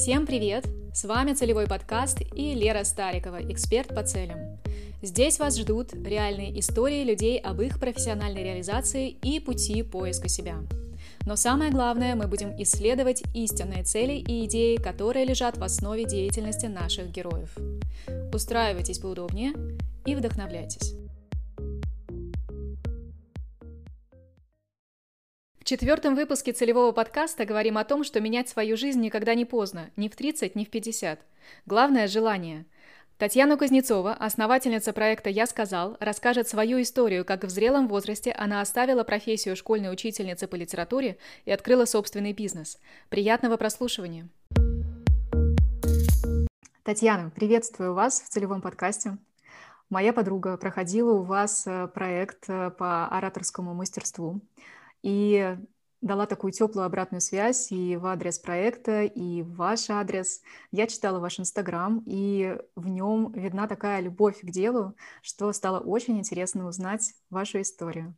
Всем привет! С вами Целевой подкаст и Лера Старикова, эксперт по целям. Здесь вас ждут реальные истории людей об их профессиональной реализации и пути поиска себя. Но самое главное, мы будем исследовать истинные цели и идеи, которые лежат в основе деятельности наших героев. Устраивайтесь поудобнее и вдохновляйтесь. Четвертом выпуске целевого подкаста говорим о том, что менять свою жизнь никогда не поздно, ни в 30, ни в 50. Главное – желание. Татьяна Кузнецова, основательница проекта «Я сказал», расскажет свою историю, как в зрелом возрасте она оставила профессию школьной учительницы по литературе и открыла собственный бизнес. Приятного прослушивания! Татьяна, приветствую вас в целевом подкасте. Моя подруга проходила у вас э, проект э, по ораторскому мастерству и дала такую теплую обратную связь и в адрес проекта, и в ваш адрес. Я читала ваш Инстаграм, и в нем видна такая любовь к делу, что стало очень интересно узнать вашу историю.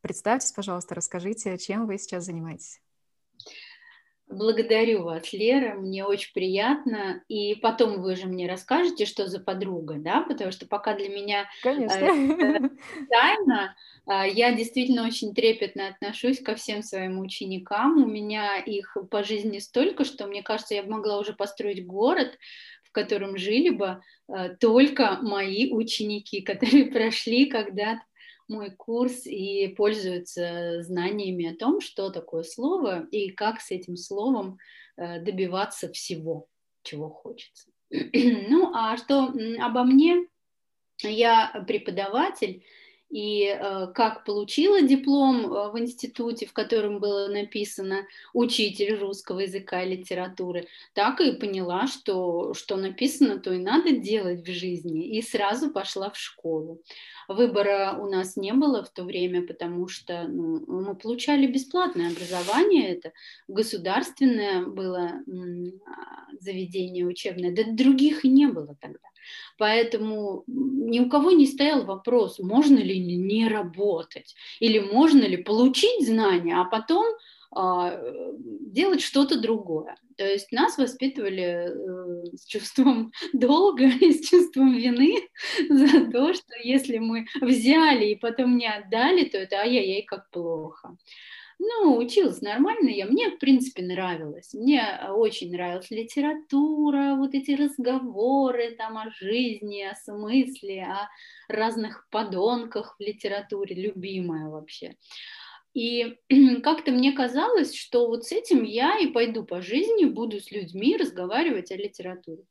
Представьтесь, пожалуйста, расскажите, чем вы сейчас занимаетесь. Благодарю вас, Лера, мне очень приятно. И потом вы же мне расскажете, что за подруга, да, потому что пока для меня Конечно. Э, тайна, а, я действительно очень трепетно отношусь ко всем своим ученикам. У меня их по жизни столько, что мне кажется, я бы могла уже построить город, в котором жили бы э, только мои ученики, которые прошли когда-то мой курс и пользуются знаниями о том, что такое слово и как с этим словом э, добиваться всего, чего хочется. Ну, а что обо мне? Я преподаватель, и э, как получила диплом э, в институте, в котором было написано учитель русского языка и литературы, так и поняла, что что написано, то и надо делать в жизни, и сразу пошла в школу. Выбора у нас не было в то время, потому что ну, мы получали бесплатное образование, это государственное было а, заведение учебное, да других и не было тогда. Поэтому ни у кого не стоял вопрос, можно ли не работать, или можно ли получить знания, а потом а, делать что-то другое. То есть нас воспитывали э, с чувством долга и с чувством вины за то, что если мы взяли и потом не отдали, то это ай-яй-яй, как плохо. Ну, училась нормально, я, мне, в принципе, нравилось. Мне э, очень нравилась литература, вот эти разговоры там о жизни, о смысле, о разных подонках в литературе, любимая вообще. И как-то мне казалось, что вот с этим я и пойду по жизни, буду с людьми разговаривать о литературе.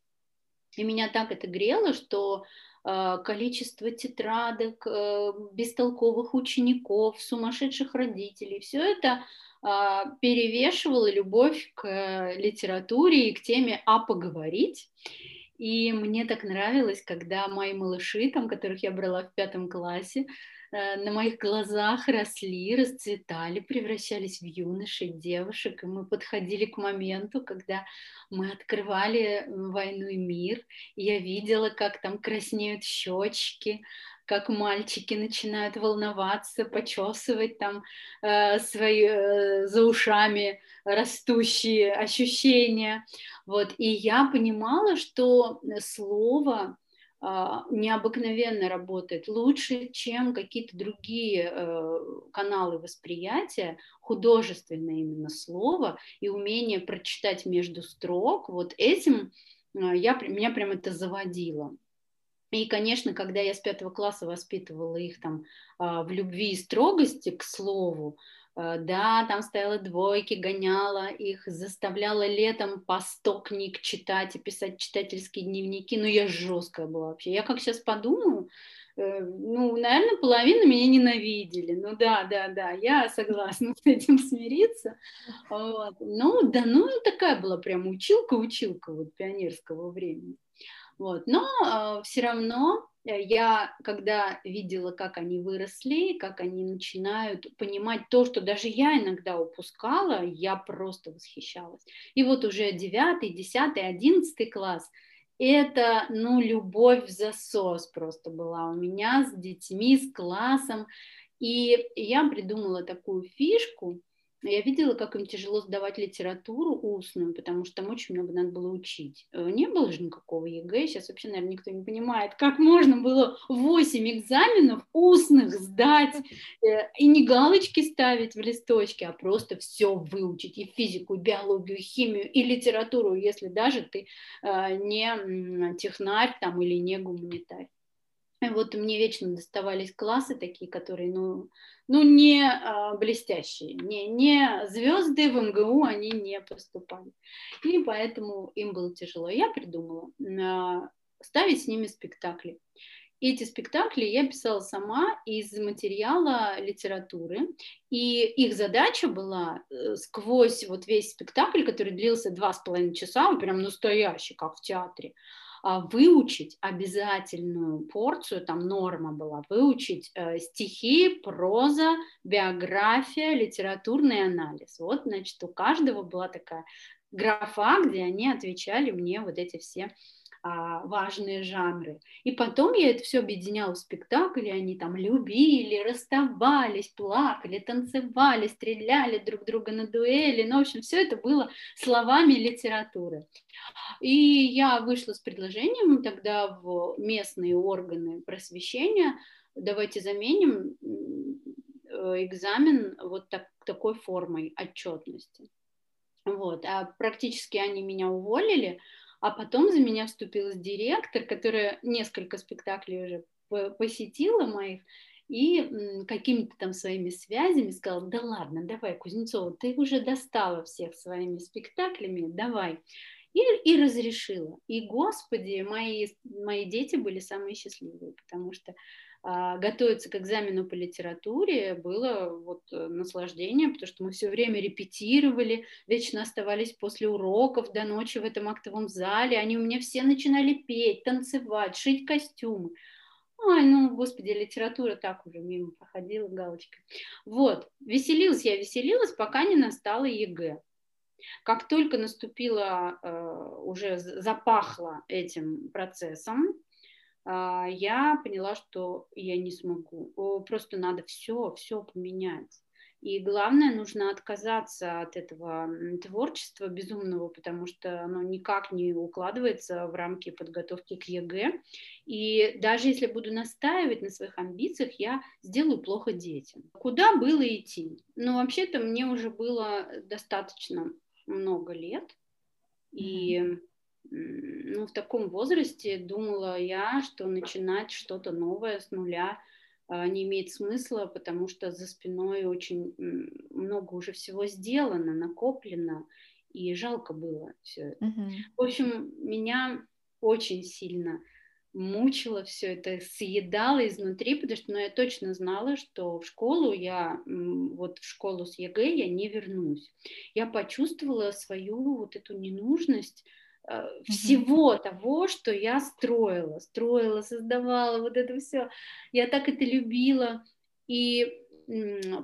И меня так это грело, что Э, количество тетрадок, э, бестолковых учеников, сумасшедших родителей. Все это а, перевешивало любовь к литературе и к теме «а поговорить». И мне так нравилось, когда мои малыши, там, которых я брала в пятом классе, Э, на моих глазах росли, расцветали, превращались в юношей, девушек, и мы подходили к моменту, когда мы открывали «Войну и мир», и я видела, как там краснеют щечки, как мальчики начинают волноваться, почесывать там э, свои э, за ушами растущие ощущения. Вот. И я понимала, что слово необыкновенно работает, лучше, чем какие-то другие э, каналы восприятия, художественное именно слово и умение прочитать между строк, вот этим э, я, меня прям это заводило. И, конечно, когда я с пятого класса воспитывала их там а, в любви и строгости к слову, да, там стояла двойки, гоняла их, заставляла летом по сто книг читать и писать читательские дневники. Ну, я жесткая была вообще. Я как сейчас подумаю, э, ну, наверное, половина меня ненавидели. Ну да, да, да, я согласна с этим смириться. Вот. Ну, да, ну, такая была прям училка-училка вот пионерского времени. Вот. Но э, все равно Э, я, когда видела, как они выросли, как они начинают понимать то, что даже я иногда упускала, я просто восхищалась. И вот уже 9, 10, 11 класс, это, ну, любовь в засос просто была у меня с детьми, с классом. И я придумала такую фишку, я видела, как им тяжело сдавать литературу устную, потому что там очень много надо было учить. Э, не было же никакого ЕГЭ, сейчас вообще, наверное, никто не понимает, как можно было 8 экзаменов устных сдать э, и не галочки ставить в листочке, а просто все выучить, и физику, и биологию, и химию, и литературу, если даже ты э, не технарь там или не гуманитарий. Вот мне вечно доставались классы такие, которые, ну, ну не а, блестящие, не, не звезды в МГУ они не поступали. И поэтому им было тяжело. Я придумала а, ставить с ними спектакли. Эти спектакли я писала сама из материала литературы, и их задача была э, сквозь вот весь спектакль, который длился два с половиной часа, прям настоящий, как в театре, выучить обязательную порцию, там норма была, выучить э, стихи, проза, биография, литературный анализ. Вот, значит, у каждого была такая графа, где они отвечали мне вот эти все а, важные жанры. И потом я это все объединяла в спектакле, они там любили, расставались, плакали, танцевали, стреляли друг друга на дуэли. Ну, в общем, все это было словами литературы. И я вышла с предложением тогда в местные органы просвещения, давайте заменим э, экзамен вот так, такой формой отчетности. Вот. А практически они меня уволили, а потом за меня вступил директор, которая несколько спектаклей уже посетила моих, и какими-то там своими связями сказала, да ладно, давай, Кузнецова, ты уже достала всех своими спектаклями, давай. И, и разрешила. И, господи, мои, мои дети были самые счастливые, потому что готовиться к экзамену по литературе было вот э, наслаждение, потому что мы все время репетировали, вечно оставались после уроков до ночи в этом актовом зале, они у меня все начинали петь, танцевать, шить костюмы. Ой, ну, господи, литература так уже мимо проходила галочкой. Вот, веселилась я, веселилась, пока не настала ЕГЭ. Как только наступила, э, уже запахло этим процессом, а, я поняла, что я не смогу. Просто надо все, все поменять. И главное, нужно отказаться от этого творчества безумного, потому что оно никак не укладывается в рамки подготовки к ЕГЭ. И даже если буду настаивать на своих амбициях, я сделаю плохо детям. Куда было идти? Ну, вообще-то мне уже было достаточно много лет. И ну, в таком возрасте думала я, что начинать что-то новое с нуля а, не имеет смысла, потому что за спиной очень много уже всего сделано, накоплено, и жалко было все это. Uh-huh. В общем, меня очень сильно мучило все это, съедало изнутри, потому что ну, я точно знала, что в школу я, вот в школу с ЕГЭ я не вернусь. Я почувствовала свою вот эту ненужность всего mm-hmm. того, что я строила, строила, создавала, вот это все. Я так это любила и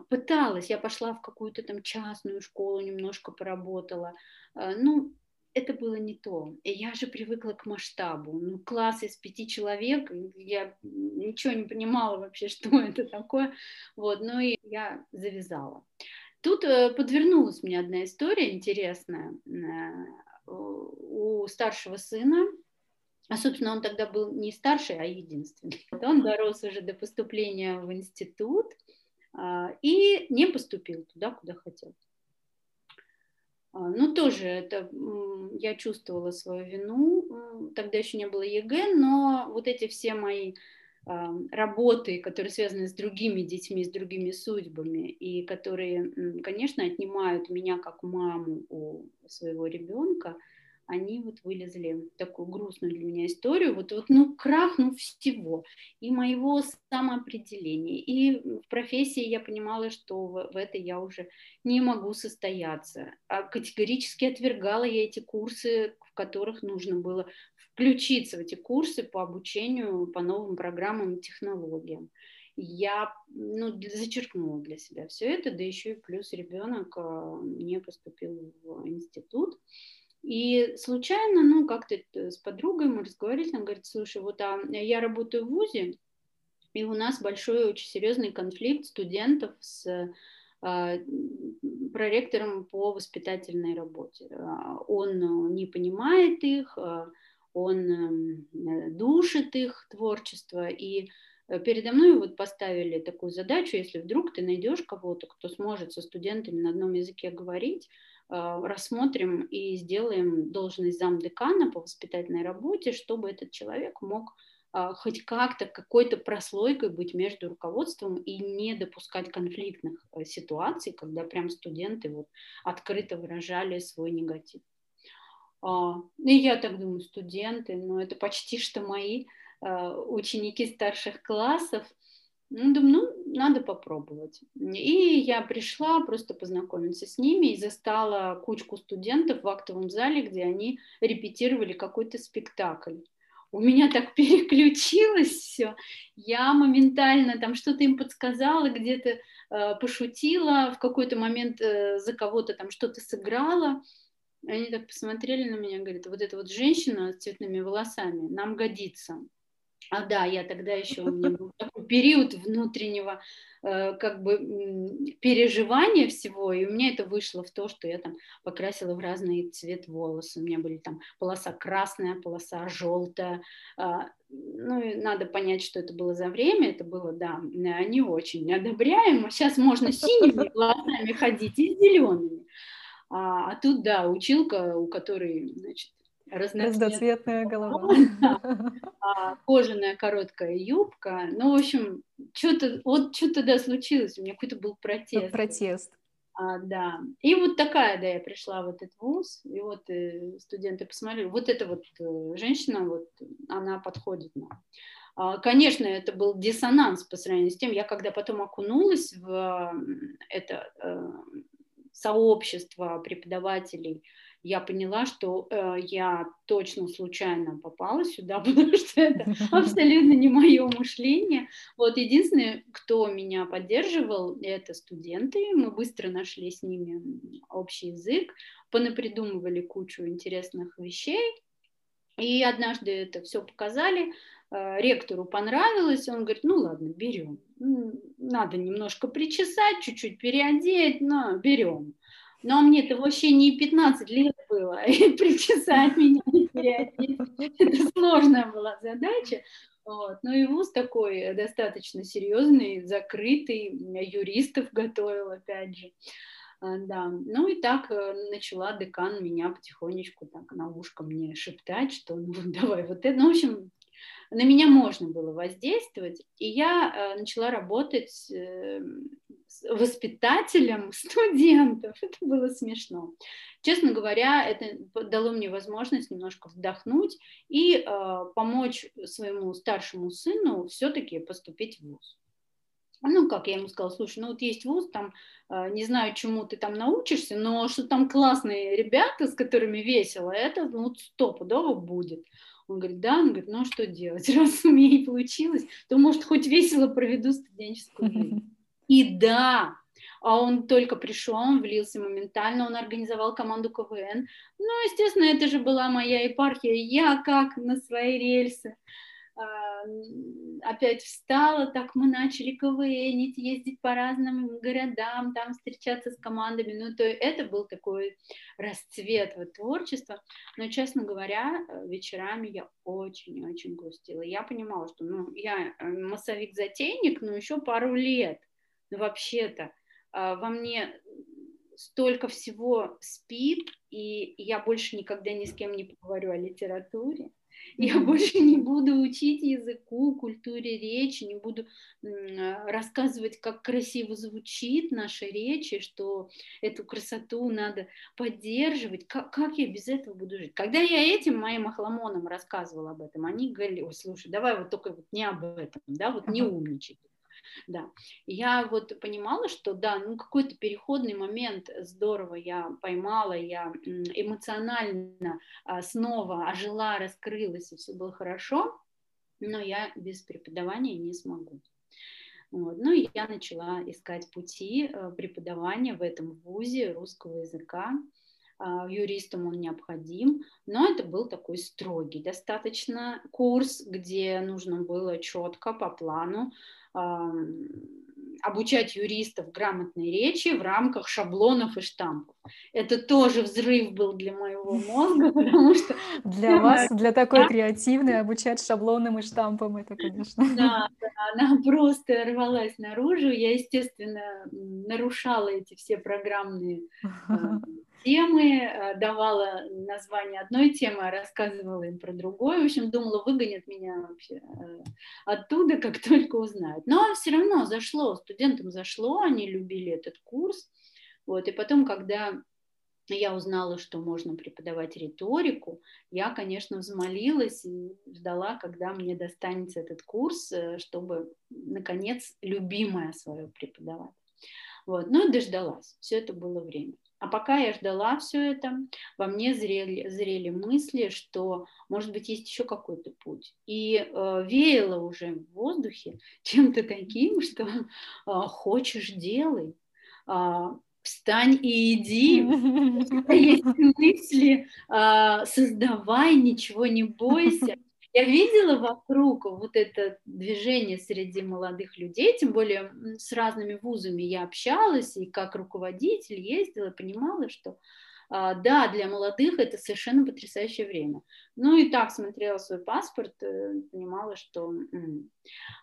пыталась. Я пошла в какую-то там частную школу, немножко поработала. Э, ну, это было не то. И я же привыкла к масштабу. Ну, класс из пяти человек, я ничего не понимала вообще, что это такое. Вот, ну и я завязала. Тут э, подвернулась мне одна история интересная у старшего сына, а, собственно, он тогда был не старший, а единственный. Он дорос уже до поступления в институт а, и не поступил туда, куда хотел. А, ну, тоже это я чувствовала свою вину. Тогда еще не было ЕГЭ, но вот эти все мои работы, которые связаны с другими детьми, с другими судьбами, и которые, конечно, отнимают меня как маму у своего ребенка, они вот вылезли в такую грустную для меня историю, вот, вот ну, крах, ну, всего, и моего самоопределения, и в профессии я понимала, что в, в этой я уже не могу состояться, а категорически отвергала я эти курсы, в которых нужно было включиться в эти курсы по обучению по новым программам и технологиям. Я ну, зачеркнула для себя все это, да еще и плюс ребенок а, не поступил в институт. И случайно, ну, как-то с подругой мы разговаривали, она говорит, слушай, вот а, я работаю в ВУЗе, и у нас большой очень серьезный конфликт студентов с проректором по воспитательной работе. Он не понимает их, он эм, душит их творчество, и Э, передо мной вот поставили такую задачу, если вдруг ты найдешь кого-то, кто сможет со студентами на одном языке говорить, э, рассмотрим и сделаем должность замдекана по воспитательной работе, чтобы этот человек мог э, хоть как-то какой-то прослойкой быть между руководством и не допускать конфликтных ситуаций, когда прям студенты вот открыто выражали свой негатив. А, и я так думаю, студенты, но это почти что мои Э, ученики старших классов. Ну, думаю, ну, надо попробовать. И я пришла просто познакомиться с ними и застала кучку студентов в актовом зале, где они репетировали какой-то спектакль. У меня так переключилось все. Я моментально там что-то им подсказала, где-то э, пошутила, в какой-то момент э, за кого-то там что-то сыграла. Они так посмотрели на меня, говорят, вот эта вот женщина с цветными волосами нам годится. А да, я тогда еще, у меня был такой период внутреннего э, как бы переживания всего, и у меня это вышло в то, что я там покрасила в разный цвет волосы. У меня были там полоса красная, полоса желтая. А, ну, и надо понять, что это было за время. Это было, да, не очень одобряемо. Сейчас можно синими волосами ходить и зелеными. А, а тут, да, училка, у которой, значит, разноцветная голова. А, кожаная короткая юбка. Ну, в общем, что-то вот что тогда случилось. У меня какой-то был протест. Протест. А, да. И вот такая, да, я пришла в этот вуз, и вот э, студенты посмотрели, вот эта вот э, женщина, вот она подходит нам. А, конечно, это был диссонанс по сравнению с тем, я когда потом окунулась в это э, сообщество преподавателей, я поняла, что э, я точно случайно попала сюда, потому что это абсолютно не мое мышление. Вот единственное, кто меня поддерживал, это студенты. Мы быстро нашли с ними общий язык, понапридумывали кучу интересных вещей. И однажды это все показали, э, ректору понравилось, он говорит, ну ладно, берем. Надо немножко причесать, чуть-чуть переодеть, но берем. Но мне-то вообще не 15 лет было, и причесать меня и переодеть. Это сложная была задача. Вот. Ну и вуз такой достаточно серьезный, закрытый, юристов готовил, опять же. А, да, ну и так э, начала декан меня потихонечку так на ушко мне шептать, что ну давай вот это, ну в общем, на меня можно было воздействовать, и я э, начала работать э, воспитателем студентов. Это было смешно. Честно говоря, это дало мне возможность немножко вдохнуть и помочь своему старшему сыну все-таки поступить в ВУЗ. Ну, как я ему сказала, слушай, ну вот есть вуз, там, э, не знаю, чему ты там научишься, но что там классные ребята, с которыми весело, это, ну, стопудово будет. Он говорит, да, он говорит, ну, а что делать, раз у меня не получилось, то, может, хоть весело проведу студенческую жизнь. И да, а он только пришел, он влился моментально, он организовал команду КВН. Ну, естественно, это же была моя епархия, я как на свои рельсы. А, опять встала, так мы начали КВНить, ездить по разным городам, там встречаться с командами. Ну, то это был такой расцвет вот, творчества. Но, честно говоря, вечерами я очень-очень грустила. Я понимала, что ну, я э, массовик-затейник, но еще пару лет – ну, вообще-то а, во мне столько всего спит, и я больше никогда ни с кем не поговорю о литературе. Я больше не буду учить языку, культуре речи, не буду рассказывать, как красиво звучит наша речь, и что эту красоту надо поддерживать. Как, как я без этого буду жить? Когда я этим моим охламонам рассказывала об этом, они говорили, ой, слушай, давай вот только вот не об этом, да, вот не умничай да. Я вот понимала, что да, ну какой-то переходный момент здорово я поймала, я эмоционально а, снова ожила, раскрылась, и все было хорошо, но я без преподавания не смогу. Вот. Ну и я начала искать пути э, преподавания в этом вузе русского языка. А, юристам он необходим, но это был такой строгий достаточно курс, где нужно было четко по плану обучать юристов грамотной речи в рамках шаблонов и штампов. Это тоже взрыв был для моего мозга, потому что... Для вас, для такой креативной, обучать шаблонам и штампам, это, конечно... Да, да, она просто рвалась наружу. Я, естественно, нарушала эти все программные э, темы, э, давала название одной темы, а рассказывала им про другой. В общем, думала, выгонят меня вообще э, оттуда, как только узнают. Но все равно зашло, студентам зашло, они любили этот курс. Вот, и потом, когда я узнала, что можно преподавать риторику, я, конечно, взмолилась и ждала, когда мне достанется этот курс, э, чтобы, наконец, любимое свое преподавать. Вот. Ну и дождалась. Все это было время. А пока я ждала все это, во мне зрели, зрели мысли, что, может быть, есть еще какой-то путь. И э, веяло уже в воздухе чем-то таким, что э, хочешь делай, э, встань и иди, есть мысли, э, создавай, ничего не бойся. Я видела вокруг вот это движение среди молодых людей, тем более с разными вузами я общалась и как руководитель ездила, понимала, что а, да, для молодых это совершенно потрясающее время. Ну и так смотрела свой паспорт, э, понимала, что,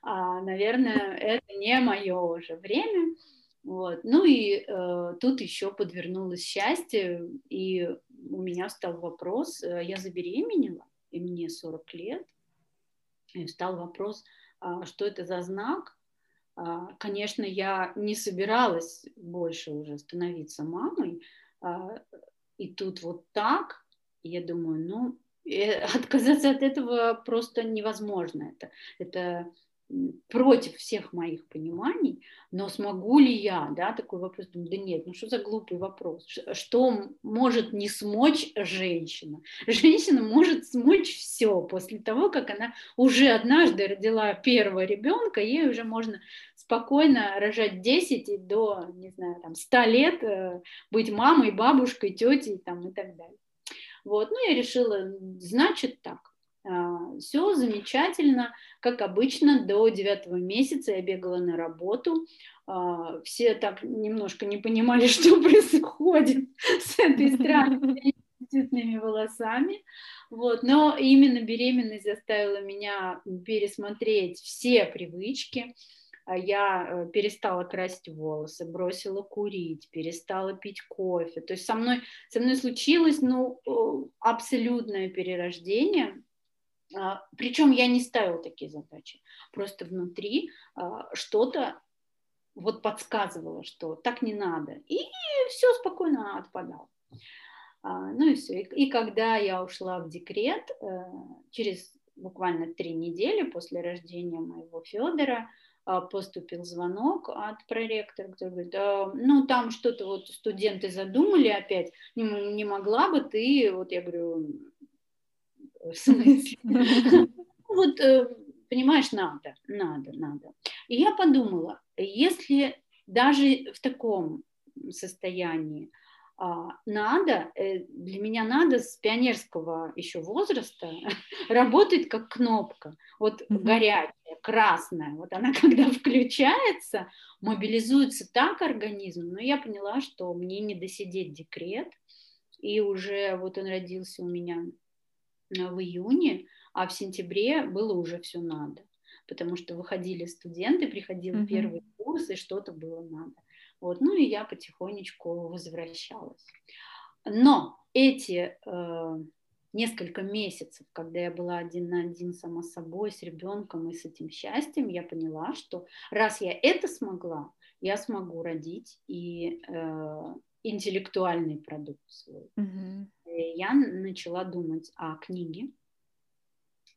а, наверное, это не мое уже время. Вот. Ну и э, тут еще подвернулось счастье, и у меня стал вопрос, э, я забеременела, и мне 40 лет, и встал вопрос, а, что это за знак. А, конечно, я не собиралась больше уже становиться мамой, а, и тут вот так, я думаю, ну, э, отказаться от этого просто невозможно. Это, это против всех моих пониманий, но смогу ли я, да, такой вопрос, думаю, да нет, ну что за глупый вопрос, что может не смочь женщина? Женщина может смочь все после того, как она уже однажды родила первого ребенка, ей уже можно спокойно рожать 10 и до, не знаю, там, 100 лет э, быть мамой, бабушкой, тетей там, и так далее. Вот, ну я решила, значит так, Все замечательно, как обычно, до девятого месяца я бегала на работу. А, все так немножко не понимали, что происходит с этой странной цветными волосами. Вот. Но именно беременность заставила меня пересмотреть все привычки. А я э, перестала красить волосы, бросила курить, перестала пить кофе. То есть со мной, со мной случилось ну, абсолютное перерождение а, Причем я не ставила такие задачи. Просто внутри а, что-то вот подсказывало, что так не надо. И все спокойно отпадало. А, ну и все. И, когда я ушла в декрет, э, через буквально три недели после рождения моего Федора, поступил звонок от проректора, который говорит, ну там что-то вот студенты задумали опять, не могла бы ты, вот я говорю, в смысле? Вот, э, понимаешь, надо, надо, надо. И я подумала, если даже в таком состоянии а, надо, э, для меня надо с пионерского еще возраста работать как кнопка, вот mm-hmm. горячая, красная, вот она когда включается, мобилизуется так организм, но я поняла, что мне не досидеть декрет, и уже вот он родился у меня в июне, а в сентябре было уже все надо, потому что выходили студенты, приходил mm-hmm. первый курс, и что-то было надо. Вот, ну и я потихонечку возвращалась. Но эти э, несколько месяцев, когда я была один на один сама собой, с ребенком и с этим счастьем, я поняла, что раз я это смогла, я смогу родить и э, интеллектуальный продукт свой. Mm-hmm. Я начала думать о книге.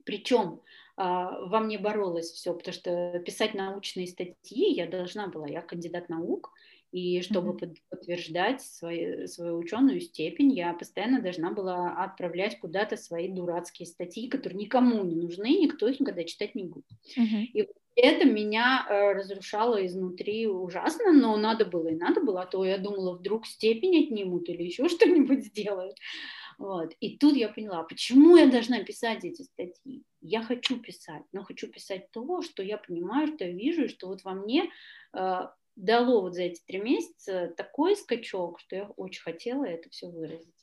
Причем а, во мне боролось все, потому что писать научные статьи я должна была, я кандидат наук, и чтобы mm-hmm. подтверждать свою, свою ученую степень, я постоянно должна была отправлять куда-то свои дурацкие статьи, которые никому не нужны, никто их никогда читать не будет. Mm-hmm. И это меня э, разрушало изнутри ужасно, но надо было и надо было, а то я думала, вдруг степень отнимут или еще что-нибудь сделают. Вот. И тут я поняла, почему я должна писать эти статьи. Я хочу писать, но хочу писать то, что я понимаю, что я вижу, и что вот во мне э, дало вот за эти три месяца такой скачок, что я очень хотела это все выразить.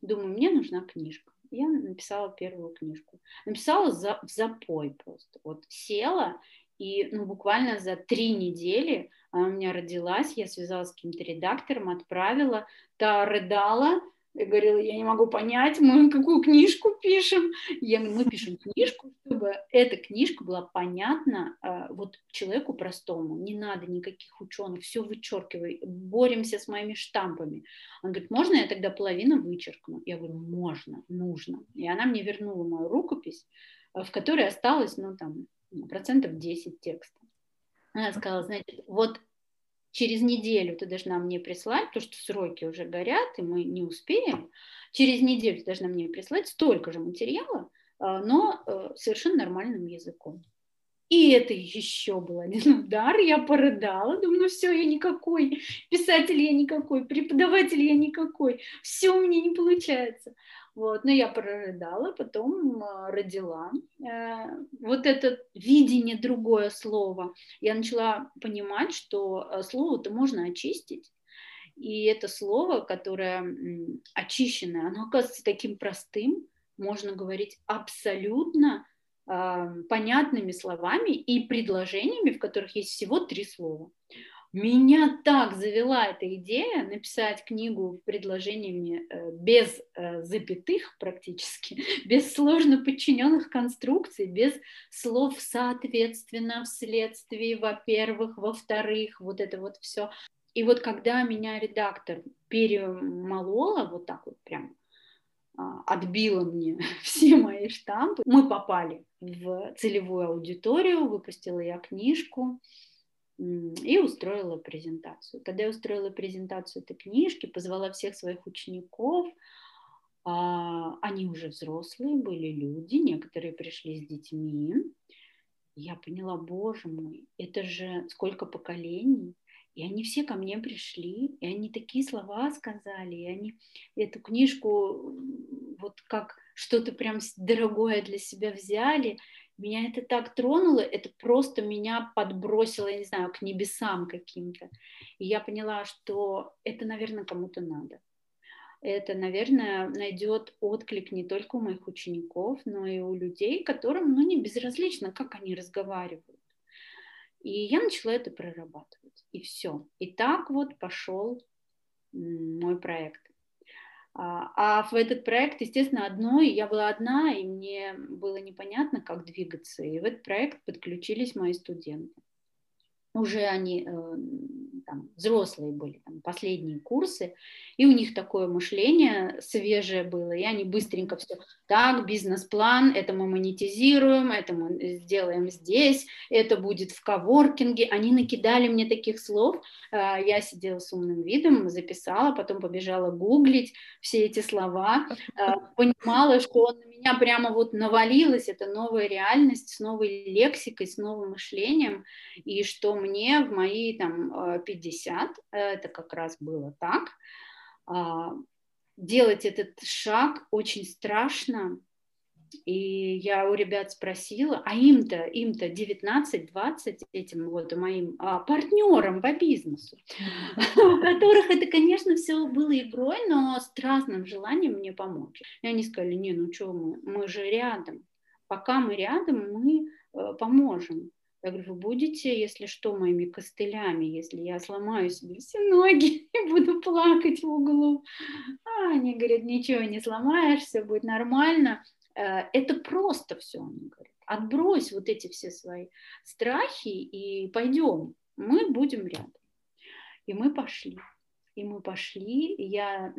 Думаю, мне нужна книжка. Я написала первую книжку. Написала за, в запой просто. Вот села и ну, буквально за три недели она у меня родилась, я связалась с каким-то редактором, отправила, та рыдала, я говорила, я не могу понять, мы какую книжку пишем. Я говорю, мы пишем книжку, чтобы эта книжка была понятна э, вот человеку простому. Не надо никаких ученых, все вычеркивай, боремся с моими штампами. Он говорит, можно я тогда половину вычеркну? Я говорю, можно, нужно. И она мне вернула мою рукопись, э, в которой осталось, ну, там, процентов 10 текста. Она сказала, значит, вот через неделю ты должна мне прислать, потому что сроки уже горят, и мы не успеем, через неделю ты должна мне прислать столько же материала, а, но э, совершенно нормальным языком. И это еще был один удар, я порыдала, думаю, ну все, я никакой, писатель я никакой, преподаватель я никакой, все у меня не получается. Вот, но я прорыдала, потом э, родила. Э, вот это видение другое слово. Я начала понимать, что э, слово-то можно очистить. И это слово, которое очищенное, оно оказывается таким простым, можно говорить абсолютно понятными словами и предложениями, в которых есть всего три слова. Меня так завела эта идея написать книгу предложениями э, без э, запятых практически, без сложно подчиненных конструкций, без слов соответственно, вследствие, во-первых, во-вторых, вот это вот все. И вот когда меня редактор перемолола вот так вот прям, а, отбила мне все мои штампы, мы попали в целевую аудиторию, выпустила я книжку, и устроила презентацию. Когда я устроила презентацию этой книжки, позвала всех своих учеников, а, они уже взрослые были люди, некоторые пришли с детьми. Я поняла, боже мой, это же сколько поколений. И они все ко мне пришли, и они такие слова сказали, и они эту книжку вот как что-то прям дорогое для себя взяли, меня это так тронуло, это просто меня подбросило, я не знаю, к небесам каким-то. И я поняла, что это, наверное, кому-то надо. Это, наверное, найдет отклик не только у моих учеников, но и у людей, которым, ну, не безразлично, как они разговаривают. И я начала это прорабатывать. И все. И так вот пошел мой проект. А, а в этот проект, естественно, одной, я была одна, и мне было непонятно, как двигаться. И в этот проект подключились мои студенты. Уже они э, там, взрослые были, там, последние курсы, и у них такое мышление свежее было, и они быстренько все, так, бизнес-план, это мы монетизируем, это мы сделаем здесь, это будет в коворкинге, они накидали мне таких слов, а, я сидела с умным видом, записала, потом побежала гуглить все эти слова, а, понимала, что он на меня прямо вот навалилось, это новая реальность с новой лексикой, с новым мышлением, и что мне в мои там 50, э, это как раз было так, а, делать этот шаг очень страшно, и я у ребят спросила, а им-то, им-то 19-20 этим вот моим а, партнерам по бизнесу, у которых это, конечно, все было игрой, но страстным желанием мне помочь. И они сказали, не, ну что мы, мы же рядом. Пока мы рядом, мы э, поможем. Я говорю, вы будете, если что, моими костылями, если я сломаю себе все ноги и буду плакать в углу. А они говорят, ничего не сломаешь, все будет нормально. Э, это просто все, они говорят. Отбрось вот эти все свои страхи и пойдем, мы будем рядом. И мы пошли. И мы пошли, я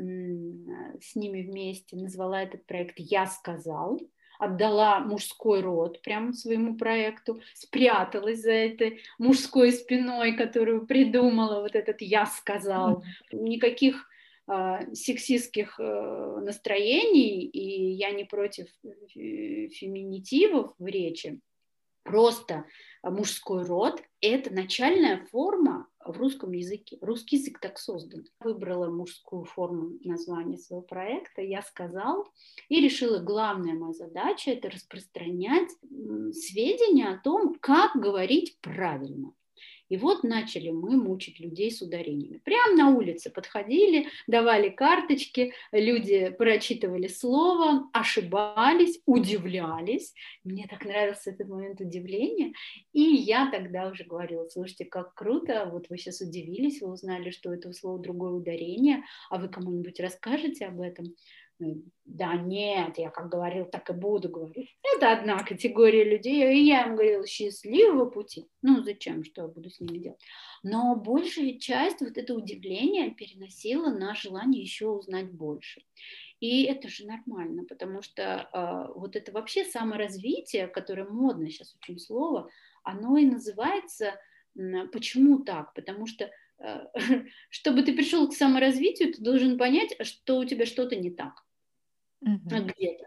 с ними вместе назвала этот проект «Я сказал», отдала мужской род прямо своему проекту, спряталась за этой мужской спиной, которую придумала вот этот «я сказал». Никаких э, сексистских э, настроений, и я не против э, феминитивов в речи, просто мужской род – это начальная форма в русском языке. Русский язык так создан. Выбрала мужскую форму названия своего проекта, я сказал, и решила, главная моя задача – это распространять сведения о том, как говорить правильно. И вот начали мы мучить людей с ударениями. Прямо на улице подходили, давали карточки, люди прочитывали слово, ошибались, удивлялись. Мне так нравился этот момент удивления. И я тогда уже говорила, слушайте, как круто, вот вы сейчас удивились, вы узнали, что это слово другое ударение, а вы кому-нибудь расскажете об этом? Да нет, я как говорил, так и буду говорить. Это одна категория людей, и я им говорила, счастливого пути. Ну, зачем, что я буду с ними делать? Но большая часть вот это удивление переносила на желание еще узнать больше. И это же нормально, потому что э, вот это вообще саморазвитие, которое модно сейчас очень слово, оно и называется, почему так? Потому что э, чтобы ты пришел к саморазвитию, ты должен понять, что у тебя что-то не так mm-hmm. где-то.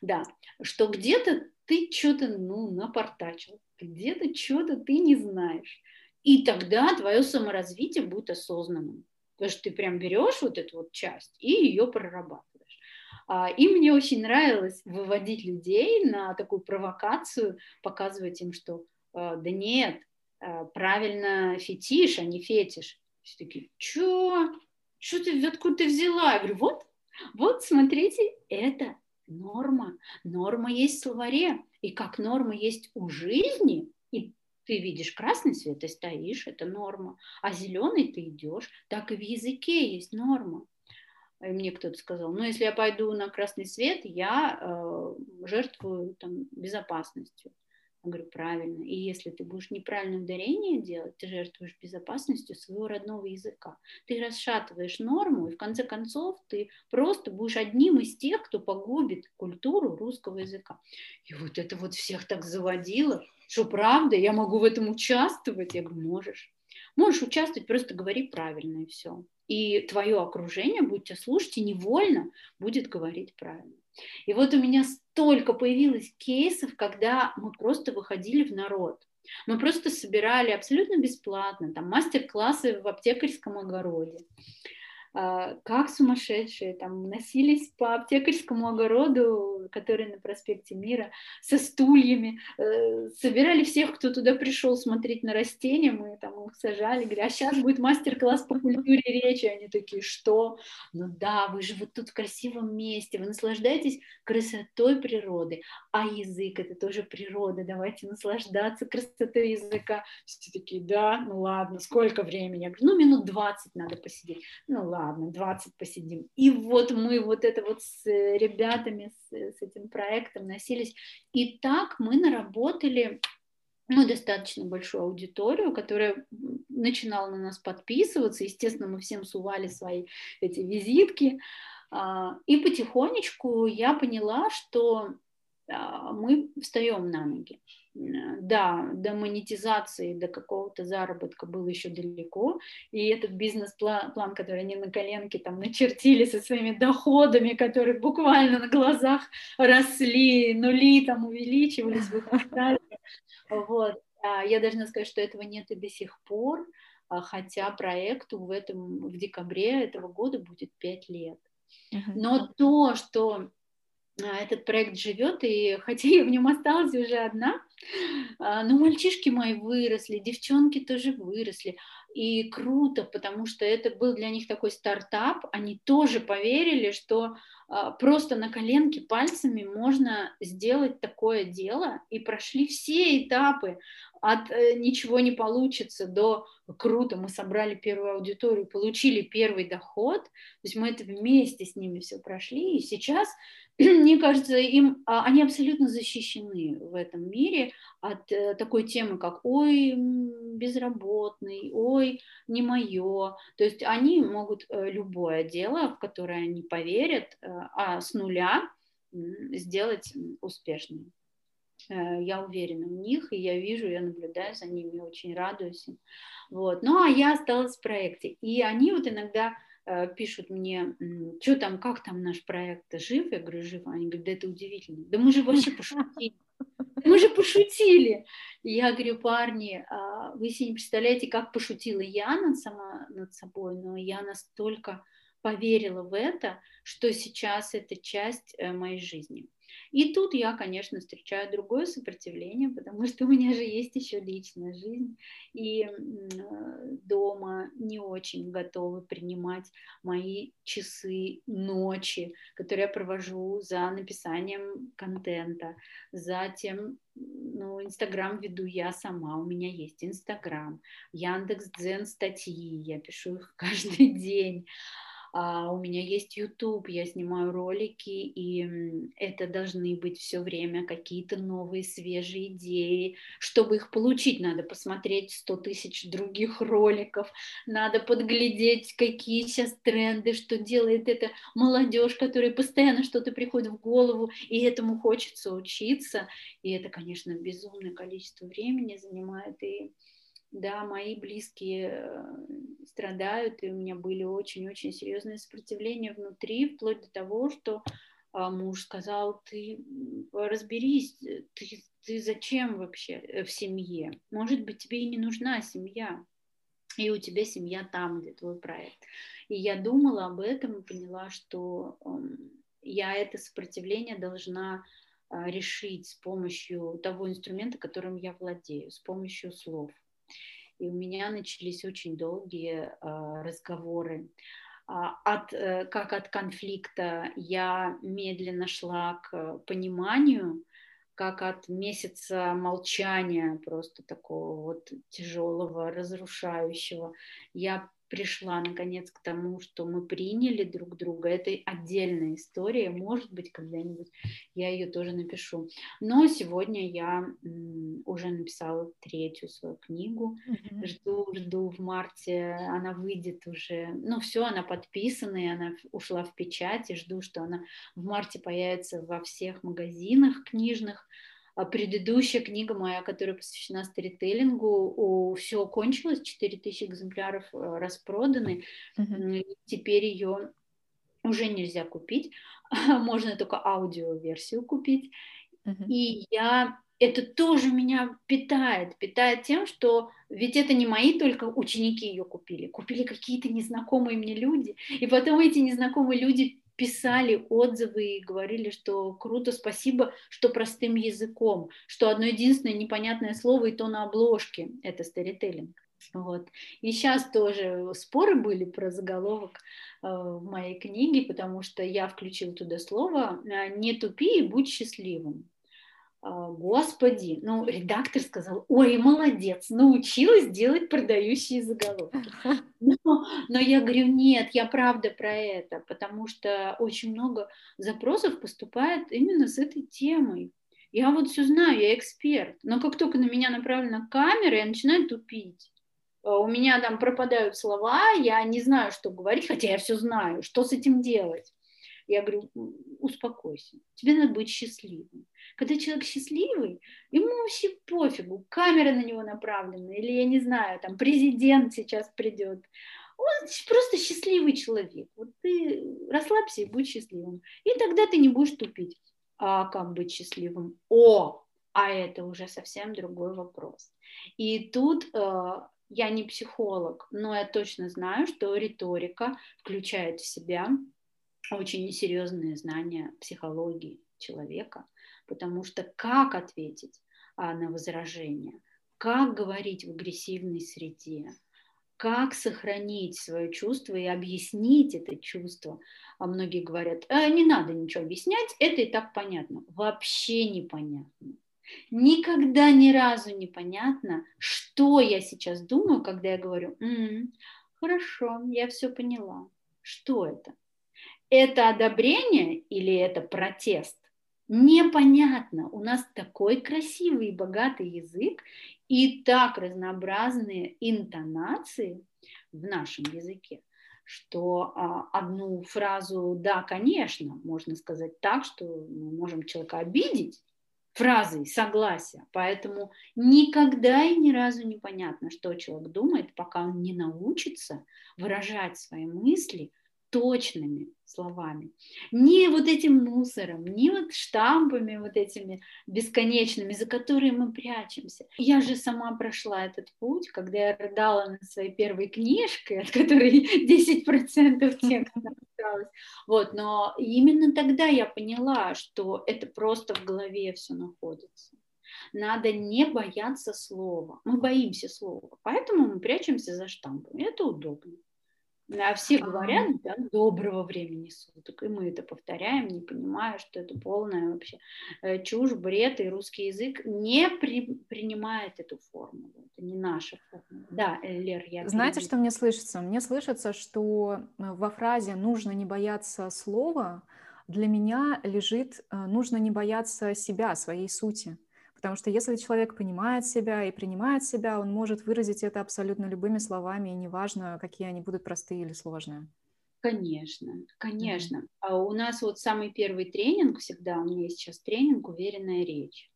Да, что где-то ты что-то, ну, напортачил, где-то что-то ты не знаешь. И тогда твое саморазвитие будет осознанным. Потому что ты прям берешь вот эту вот часть и ее прорабатываешь. А, и мне очень нравилось выводить людей на такую провокацию, показывать им, что а, да нет, а, правильно фетиш, а не фетиш. Все такие, что? Что ты, откуда ты взяла? Я говорю, вот вот смотрите, это норма. Норма есть в словаре. И как норма есть у жизни, и ты видишь красный свет, ты стоишь, это норма. А зеленый ты идешь, так и в языке есть норма. И мне кто-то сказал, ну если я пойду на красный свет, я э, жертвую там, безопасностью. Я говорю, правильно. И если ты будешь неправильное ударение делать, ты жертвуешь безопасностью своего родного языка. Ты расшатываешь норму, и в конце концов ты просто будешь одним из тех, кто погубит культуру русского языка. И вот это вот всех так заводило, что правда, я могу в этом участвовать. Я говорю, можешь. Можешь участвовать, просто говори правильно и все. И твое окружение будет тебя слушать и невольно будет говорить правильно. И вот у меня столько появилось кейсов, когда мы просто выходили в народ. Мы просто собирали абсолютно бесплатно там мастер-классы в аптекарском огороде. А, как сумасшедшие, там носились по аптекарскому огороду, который на проспекте Мира, со стульями, э, собирали всех, кто туда пришел смотреть на растения, мы там их сажали, говорили, а сейчас будет мастер-класс по культуре речи, они такие, что? Ну да, вы же вот тут в красивом месте, вы наслаждаетесь красотой природы, а язык это тоже природа, давайте наслаждаться красотой языка. Все такие, да, ну ладно, сколько времени? Я говорю, ну минут 20 надо посидеть. Ну ладно, 20 посидим. И вот мы вот это вот с ребятами, с, с этим проектом носились. И так мы наработали ну, достаточно большую аудиторию, которая начинала на нас подписываться. Естественно, мы всем сували свои эти визитки. А, и потихонечку я поняла, что а, мы встаем на ноги. Да, до монетизации, до какого-то заработка было еще далеко, и этот бизнес-план, план, который они на коленке там начертили со своими доходами, которые буквально на глазах росли, нули там увеличивались, вот. А я должна сказать, что этого нет и до сих пор, а, хотя проекту в, этом, в декабре этого года будет пять лет. Но то, что этот проект живет, и хотя я в нем осталась уже одна, а, но мальчишки мои выросли, девчонки тоже выросли, и круто, потому что это был для них такой стартап, они тоже поверили, что а, просто на коленке пальцами можно сделать такое дело, и прошли все этапы. От э, ничего не получится до круто, мы собрали первую аудиторию, получили первый доход, то есть мы это вместе с ними все прошли, и сейчас, мне кажется, им, а, они абсолютно защищены в этом мире от э, такой темы, как «ой, безработный», «ой, не мое», то есть они могут э, любое дело, в которое они поверят, а с нуля сделать успешным. Э, я уверена в них, и я вижу, я наблюдаю за ними, очень радуюсь. Вот. Ну, а я осталась в проекте. И они вот иногда э, пишут мне, что там, как там наш проект, жив? Я говорю, жив. Они говорят, да это удивительно. Да мы же вообще пошутили. Мы же пошутили. Я говорю, парни, а вы себе не представляете, как пошутила я над, сама, над собой, но я настолько поверила в это, что сейчас это часть э, моей жизни. И тут я, конечно, встречаю другое сопротивление, потому что у меня же есть еще личная жизнь, и дома не очень готовы принимать мои часы ночи, которые я провожу за написанием контента, за тем, ну, Инстаграм веду я сама, у меня есть Инстаграм, Яндекс Дзен статьи, я пишу их каждый день, у меня есть YouTube, я снимаю ролики, и это должны быть все время какие-то новые, свежие идеи. Чтобы их получить, надо посмотреть 100 тысяч других роликов, надо подглядеть, какие сейчас тренды, что делает эта молодежь, которая постоянно что-то приходит в голову, и этому хочется учиться. И это, конечно, безумное количество времени занимает, и да, мои близкие э, страдают, и у меня были очень-очень серьезные сопротивления внутри, вплоть до того, что а, муж сказал, ты разберись, э, ты, ты зачем вообще э, в семье? Может быть, тебе и не нужна семья, и у тебя семья там, где твой проект. И я думала об этом и поняла, что я это сопротивление должна решить с помощью того инструмента, которым я владею, с помощью слов и у меня начались очень долгие э, разговоры. А, от, э, как от конфликта я медленно шла к пониманию, как от месяца молчания, просто такого вот тяжелого, разрушающего, я пришла наконец к тому, что мы приняли друг друга. Это отдельная история, может быть, когда-нибудь я ее тоже напишу. Но сегодня я уже написала третью свою книгу. Mm-hmm. Жду, жду в марте, она выйдет уже. Ну, все, она подписана, и она ушла в печать, и жду, что она в марте появится во всех магазинах книжных. А предыдущая книга моя, которая посвящена сторителлингу, все кончилось, 4000 экземпляров э, распроданы, mm-hmm. теперь ее уже нельзя купить, можно только аудиоверсию купить. Mm-hmm. И я это тоже меня питает, питает тем, что ведь это не мои только ученики ее купили, купили какие-то незнакомые мне люди, и потом эти незнакомые люди писали отзывы и говорили, что круто, спасибо, что простым языком, что одно единственное непонятное слово и то на обложке, это старителлинг. Вот. И сейчас тоже споры были про заголовок э, в моей книге, потому что я включила туда слово э, «не тупи и будь счастливым». А, господи, ну, редактор сказал, ой, молодец, научилась делать продающие заголовки. Но, но я говорю, нет, я правда про это, потому что очень много запросов поступает именно с этой темой. Я вот все знаю, я эксперт, но как только на меня направлена камера, я начинаю тупить. А, у меня там пропадают слова, я не знаю, что говорить, хотя я все знаю, что с этим делать. Я говорю, успокойся, тебе надо быть счастливым. Когда человек счастливый, ему вообще пофигу, камера на него направлена, или я не знаю, там президент сейчас придет. Он просто счастливый человек. Вот ты расслабься и будь счастливым. И тогда ты не будешь тупить. А как быть счастливым? О, а это уже совсем другой вопрос. И тут э, я не психолог, но я точно знаю, что риторика включает в себя очень серьезные знания психологии человека, потому что как ответить а, на возражение, как говорить в агрессивной среде, как сохранить свое чувство и объяснить это чувство. А многие говорят, э, не надо ничего объяснять, это и так понятно. Вообще непонятно. Никогда ни разу не понятно, что я сейчас думаю, когда я говорю, м-м, хорошо, я все поняла. Что это? Это одобрение или это протест? Непонятно. У нас такой красивый и богатый язык и так разнообразные интонации в нашем языке, что а, одну фразу «да, конечно» можно сказать так, что мы можем человека обидеть, фразой согласия. Поэтому никогда и ни разу не понятно, что человек думает, пока он не научится выражать свои мысли точными словами. Не вот этим мусором, не вот штампами вот этими бесконечными, за которые мы прячемся. Я же сама прошла этот путь, когда я рыдала над своей первой книжкой, от которой 10% текста осталось. Вот, но именно тогда я поняла, что это просто в голове все находится. Надо не бояться слова. Мы боимся слова, поэтому мы прячемся за штампами. Это удобно. А все говорят, да, доброго времени суток, и мы это повторяем, не понимая, что это полная вообще э, чушь, бред, и русский язык не при, принимает эту формулу, это не наша формула. Да, Лер, я... Знаете, перебью. что мне слышится? Мне слышится, что э, во фразе «нужно не бояться слова» для меня лежит э, «нужно не бояться себя, своей сути». Потому что если человек понимает себя и принимает себя, он может выразить это абсолютно любыми словами, и неважно, какие они будут простые или сложные. Конечно, конечно. Mm-hmm. А у нас вот самый первый тренинг всегда, у меня есть сейчас тренинг «Уверенная речь».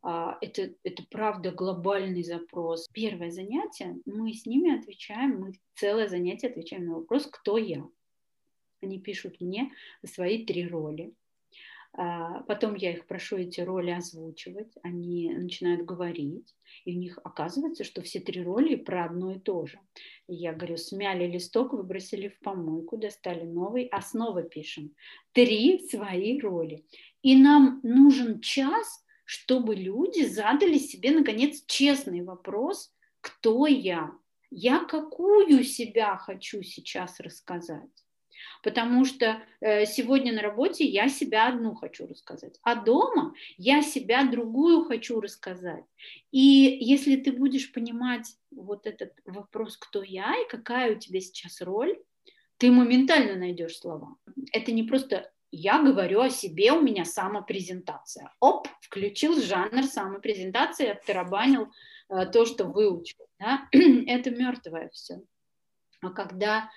А, это, это правда глобальный запрос. Первое занятие, мы с ними отвечаем, мы целое занятие отвечаем на вопрос «Кто я?». Они пишут мне свои три роли. А, потом я их прошу эти роли озвучивать, они начинают говорить, и у них оказывается, что все три роли про одно и то же. Я говорю, смяли листок, выбросили в помойку, достали новый, а снова пишем. Три свои роли. И нам нужен час, чтобы люди задали себе, наконец, честный вопрос, кто я? Я какую себя хочу сейчас рассказать? Потому что э, сегодня на работе я себя одну хочу рассказать, а дома я себя другую хочу рассказать. И если ты будешь понимать вот этот вопрос, кто я и какая у тебя сейчас роль, ты моментально найдешь слова. Это не просто я говорю о себе, у меня самопрезентация. Оп, включил жанр самопрезентации, оттарабанил э, то, что выучил. Да? Это мертвое все. А когда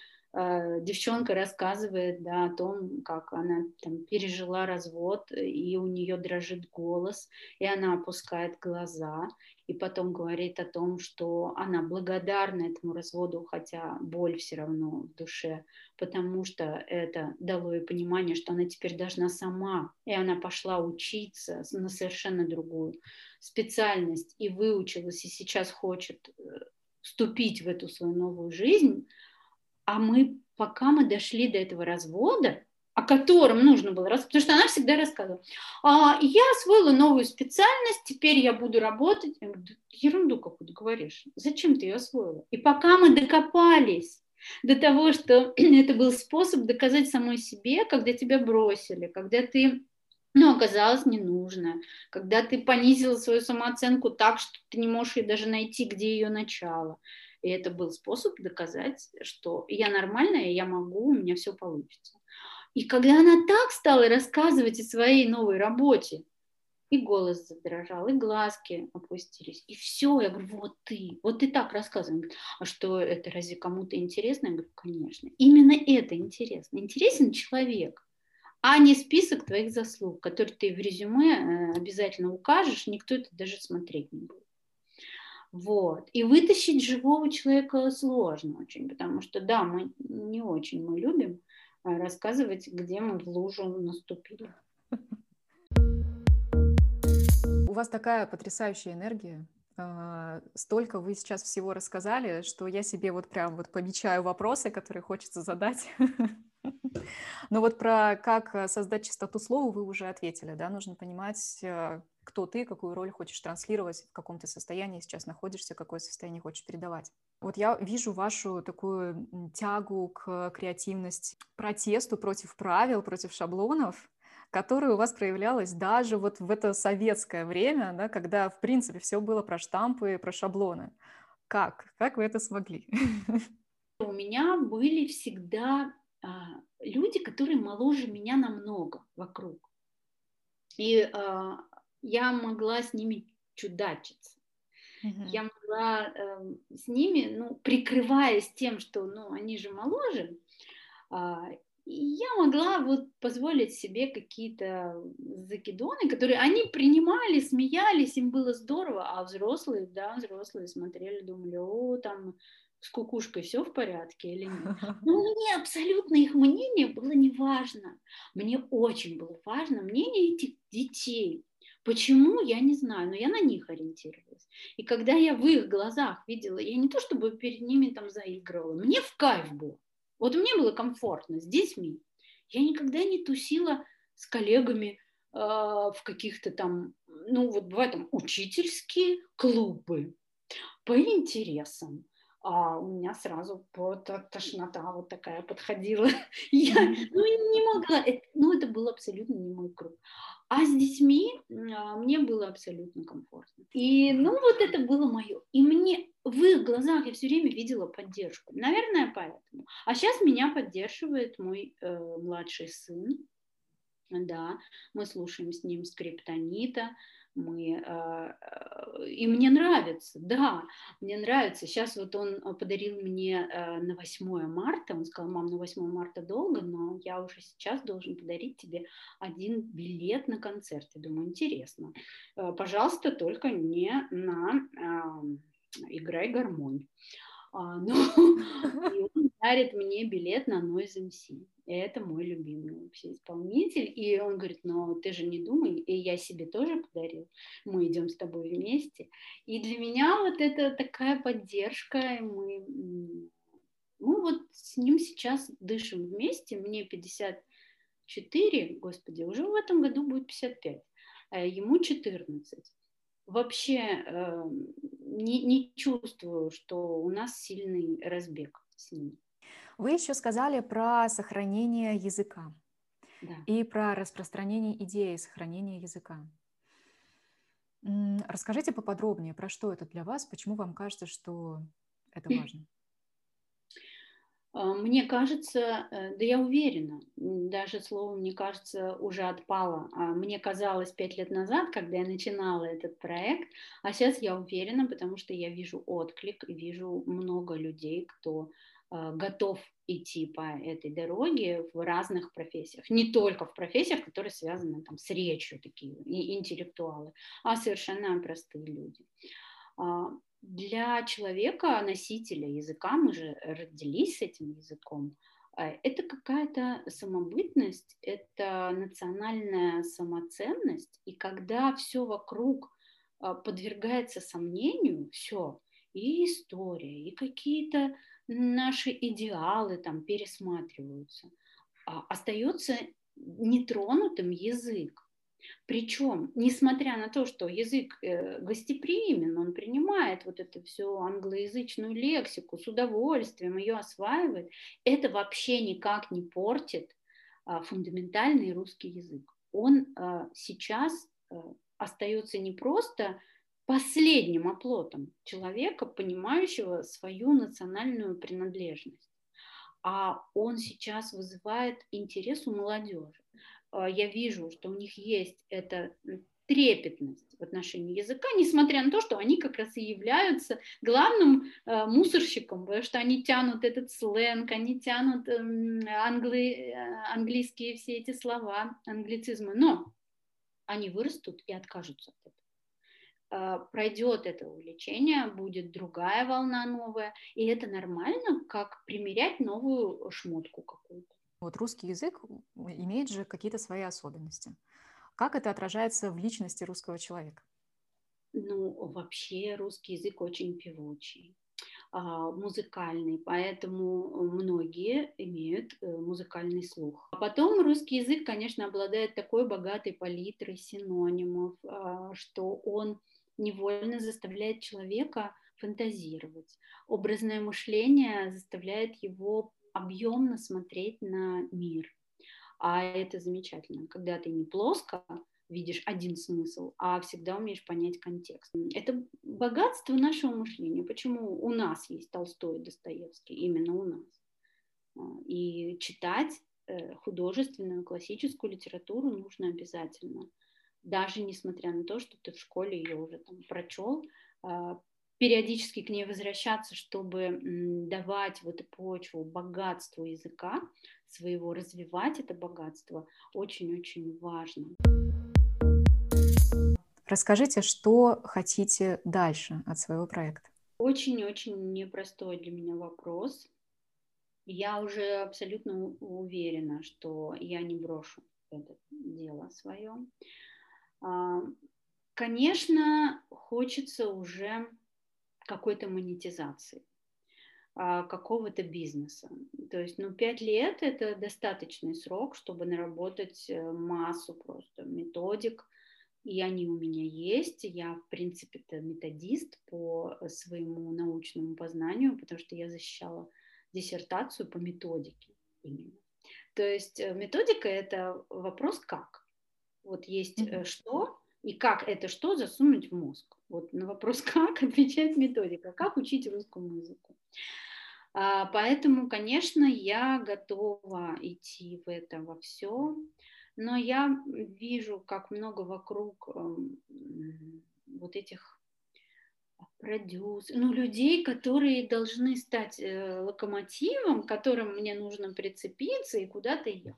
девчонка рассказывает да, о том, как она там, пережила развод, и у нее дрожит голос, и она опускает глаза, и потом говорит о том, что она благодарна этому разводу, хотя боль все равно в душе, потому что это дало ей понимание, что она теперь должна сама, и она пошла учиться на совершенно другую специальность и выучилась, и сейчас хочет э, вступить в эту свою новую жизнь, а мы, пока мы дошли до этого развода, о котором нужно было рассказать, потому что она всегда рассказывала, а, я освоила новую специальность, теперь я буду работать. Я говорю, ерунду какую-то говоришь, зачем ты ее освоила? И пока мы докопались до того, что это был способ доказать самой себе, когда тебя бросили, когда ты ну, оказалось не нужно, когда ты понизила свою самооценку так, что ты не можешь даже найти, где ее начало. И это был способ доказать, что я нормальная, я могу, у меня все получится. И когда она так стала рассказывать о своей новой работе, и голос задрожал, и глазки опустились, и все, я говорю, вот ты, вот ты так рассказывай. Говорит, а что это разве кому-то интересно? Я говорю, конечно. Именно это интересно. Интересен человек, а не список твоих заслуг, который ты в резюме э, обязательно укажешь, никто это даже смотреть не будет. Вот. И вытащить живого человека сложно очень, потому что, да, мы не очень мы любим а, рассказывать, где мы в лужу наступили. У вас такая потрясающая энергия. А, столько вы сейчас всего рассказали, что я себе вот прям вот помечаю вопросы, которые хочется задать. Но вот про как э, создать чистоту слова вы уже ответили, да, нужно понимать, кто ты, какую роль хочешь транслировать, в каком ты состоянии сейчас находишься, какое состояние хочешь передавать. Вот я вижу вашу такую тягу к креативности, протесту против правил, против шаблонов, которая у вас проявлялась даже вот в это советское время, да, когда, в принципе, все было про штампы, про шаблоны. Как? Как вы это смогли? У меня были всегда а, люди, которые моложе меня намного вокруг. И а, я могла с ними чудачиться. Uh-huh. Я могла э, с ними, ну, прикрываясь тем, что, ну, они же моложе, э, я могла вот позволить себе какие-то закидоны, которые они принимали, смеялись, им было здорово, а взрослые, да, взрослые смотрели, думали, о, там с кукушкой все в порядке или нет. Но мне абсолютно их мнение было не важно. Мне очень было важно мнение этих детей. Почему, я не знаю, но я на них ориентировалась. И когда я в их глазах видела, я не то чтобы перед ними там заигрывала, мне в кайф было. Вот мне было комфортно с детьми. Я никогда не тусила с коллегами э, в каких-то там, ну вот бывают там учительские клубы по интересам. А у меня сразу вот тошнота вот такая подходила. Я ну, не могла, ну это был абсолютно не мой круг. А с детьми а, мне было абсолютно комфортно. И ну вот это было мое. И мне в их глазах я все время видела поддержку. Наверное, поэтому. А сейчас меня поддерживает мой э, младший сын. Да, мы слушаем с ним скриптонита, мы, а, и мне нравится, да, мне нравится. Сейчас вот он а, подарил мне а, на 8 марта, он сказал, мам, на 8 марта долго, но я уже сейчас должен подарить тебе один билет на концерт. Я думаю, интересно. Пожалуйста, только не на «Играй гармонь». Ну, и он дарит мне билет на Noise MC это мой любимый вообще исполнитель. И он говорит, но ты же не думай, и я себе тоже подарил, мы идем с тобой вместе. И для меня вот это такая поддержка, мы, ну вот с ним сейчас дышим вместе, мне 54, господи, уже в этом году будет 55, а ему 14. Вообще э, не, не чувствую, что у нас сильный разбег с ним. Вы еще сказали про сохранение языка да. и про распространение идеи сохранения языка. Расскажите поподробнее, про что это для вас, почему вам кажется, что это важно? А, мне кажется, э, да я уверена, даже слово «мне кажется» уже отпало. А, мне казалось пять лет назад, когда я начинала этот проект, а сейчас я уверена, потому что я вижу отклик, вижу много людей, кто готов идти по этой дороге в разных профессиях. Не только в профессиях, которые связаны там, с речью, такие и интеллектуалы, а совершенно простые люди. А, для человека, носителя языка, мы же родились с этим языком, э, это какая-то самобытность, это национальная самоценность, и когда все вокруг э, подвергается сомнению, все, и история, и какие-то наши идеалы там пересматриваются, а остается нетронутым язык. Причем, несмотря на то, что язык э, гостеприимен, он принимает вот эту всю англоязычную лексику с удовольствием, ее осваивает, это вообще никак не портит а, фундаментальный русский язык. Он а, сейчас а, остается не просто последним оплотом человека, понимающего свою национальную принадлежность. А он сейчас вызывает интерес у молодежи. А, я вижу, что у них есть эта трепетность в отношении языка, несмотря на то, что они как раз и являются главным э, мусорщиком, потому что они тянут этот сленг, они тянут э, англи, английские все эти слова, англицизмы, но они вырастут и откажутся от этого. А, пройдет это увлечение, будет другая волна новая, и это нормально, как примерять новую шмотку какую-то. Вот русский язык имеет же какие-то свои особенности. Как это отражается в личности русского человека? Ну, вообще русский язык очень певучий а, музыкальный, поэтому многие имеют э, музыкальный слух. А потом русский язык, конечно, обладает такой богатой палитрой синонимов, а, что он невольно заставляет человека фантазировать. Образное мышление заставляет его объемно смотреть на мир. А это замечательно, когда ты не плоско видишь один смысл, а всегда умеешь понять контекст. Это богатство нашего мышления. Почему у нас есть Толстой и Достоевский? Именно у нас. А, и читать э, художественную классическую литературу нужно обязательно даже несмотря на то, что ты в школе ее уже там прочел, а, периодически к ней возвращаться, чтобы давать вот почву богатству языка своего, развивать это богатство, очень-очень важно. Расскажите, что хотите дальше от своего проекта? Очень-очень непростой для меня вопрос. Я уже абсолютно уверена, что я не брошу это дело свое. А, конечно, хочется уже какой-то монетизации. а, какого-то бизнеса. То есть, ну, пять лет – это достаточный срок, чтобы наработать э, массу просто методик, и они у меня есть. Я, в принципе, это методист по своему научному познанию, потому что я защищала диссертацию по методике именно. То есть э, методика – это вопрос «как?». Вот есть mm-hmm. что и как это что засунуть в мозг. Вот на вопрос «как» отвечает методика. Как учить русскую музыку. А, поэтому, конечно, я готова идти в это во все, но я вижу, как много вокруг эм, вот этих продюсеров, ну, людей, которые должны стать э, локомотивом, к которым мне нужно прицепиться и куда-то ехать.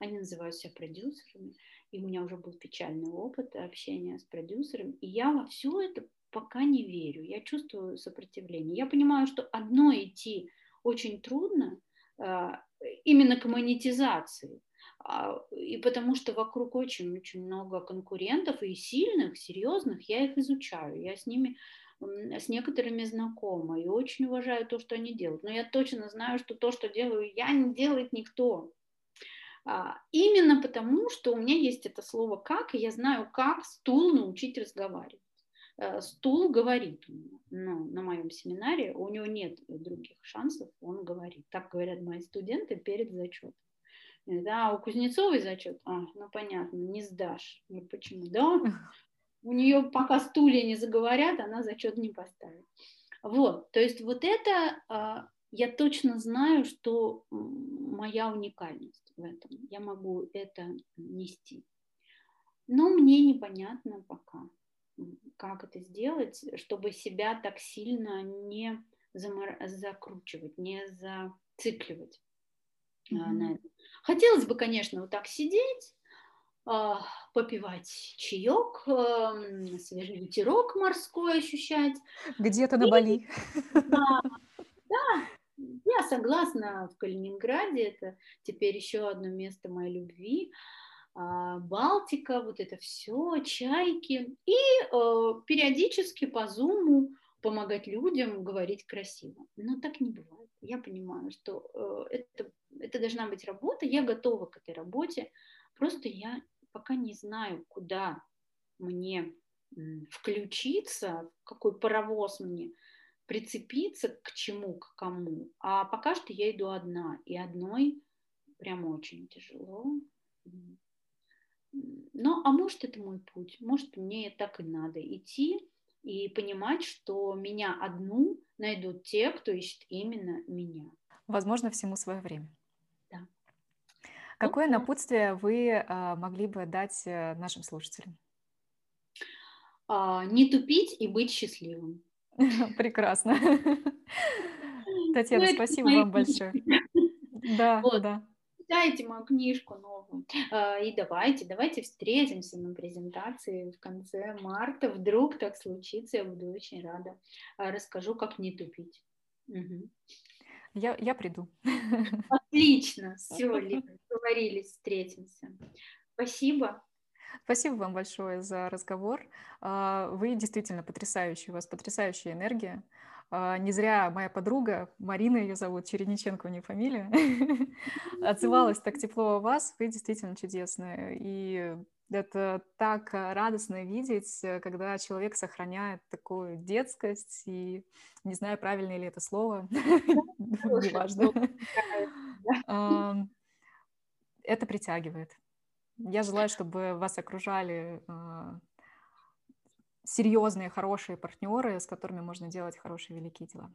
Они называют себя продюсерами, и у меня уже был печальный опыт общения с продюсером, и я во все это пока не верю, я чувствую сопротивление. Я понимаю, что одно идти очень трудно, а, именно к монетизации, а, и потому что вокруг очень-очень много конкурентов и сильных, серьезных, я их изучаю, я с ними с некоторыми знакома и очень уважаю то, что они делают. Но я точно знаю, что то, что делаю я, не делает никто. А, именно потому, что у меня есть это слово «как», и я знаю, как стул научить разговаривать. Э, стул говорит ну, на моем семинаре, у него нет других шансов, он говорит. Так говорят мои студенты перед зачетом. Да, у Кузнецовой зачет, а, ну понятно, не сдашь. Ну почему? Да, у нее пока стулья не заговорят, она зачет не поставит. Вот, то есть вот это а, я точно знаю, что моя уникальность в этом. Я могу это нести. Но мне непонятно пока, как это сделать, чтобы себя так сильно не замор... закручивать, не зацикливать mm-hmm. на. Хотелось бы, конечно, вот так сидеть, а, попивать чаек, свежий ветерок морской ощущать. Где-то на Бали. Да, да, я согласна, в Калининграде это теперь еще одно место моей любви. А, Балтика, вот это все, чайки. И э, периодически по зуму помогать людям говорить красиво. Но так не бывает. Я понимаю, что э, это, это должна быть работа, я готова к этой работе, просто я пока не знаю, куда мне включиться, какой паровоз мне прицепиться к чему, к кому. А пока что я иду одна, и одной прямо очень тяжело. Ну, а может, это мой путь, может, мне так и надо идти и понимать, что меня одну найдут те, кто ищет именно меня. Возможно, всему свое время. Да. Какое ну, напутствие вы а, могли бы дать а, нашим слушателям? А, не тупить и быть счастливым. Прекрасно. Татьяна, ну, спасибо вам большое. Да, да. Читайте мою книжку новую. А, и давайте, давайте встретимся на презентации в конце марта. Вдруг так случится, я буду очень рада. А, расскажу, как не тупить. Угу. Я, я приду. Отлично, все, договорились, встретимся. Спасибо. Спасибо вам большое за разговор. А, вы действительно потрясающий, у вас потрясающая энергия. А, не зря моя подруга, Марина ее зовут, Чередниченко у нее фамилия, отзывалась так тепло о вас. Вы действительно чудесная. И это так радостно видеть, когда человек сохраняет такую детскость, и не знаю, правильное ли это слово, неважно. Это притягивает. Я желаю, чтобы вас окружали а, серьезные, хорошие партнеры, с которыми можно делать хорошие, великие дела.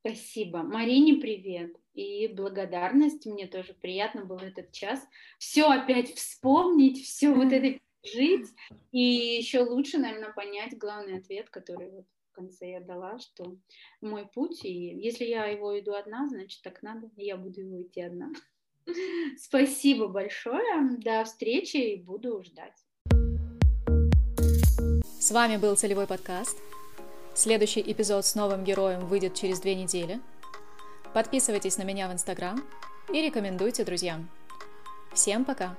Спасибо. Марине привет и благодарность. Мне тоже приятно было этот час. Все опять вспомнить, все вот это жить. И еще лучше, наверное, понять главный ответ, который вот в конце я дала, что мой путь, и если я его иду одна, значит так надо, и я буду его идти одна. Спасибо большое. До встречи и буду ждать. С вами был Целевой подкаст. Следующий эпизод с новым героем выйдет через две недели. Подписывайтесь на меня в Инстаграм и рекомендуйте друзьям. Всем пока!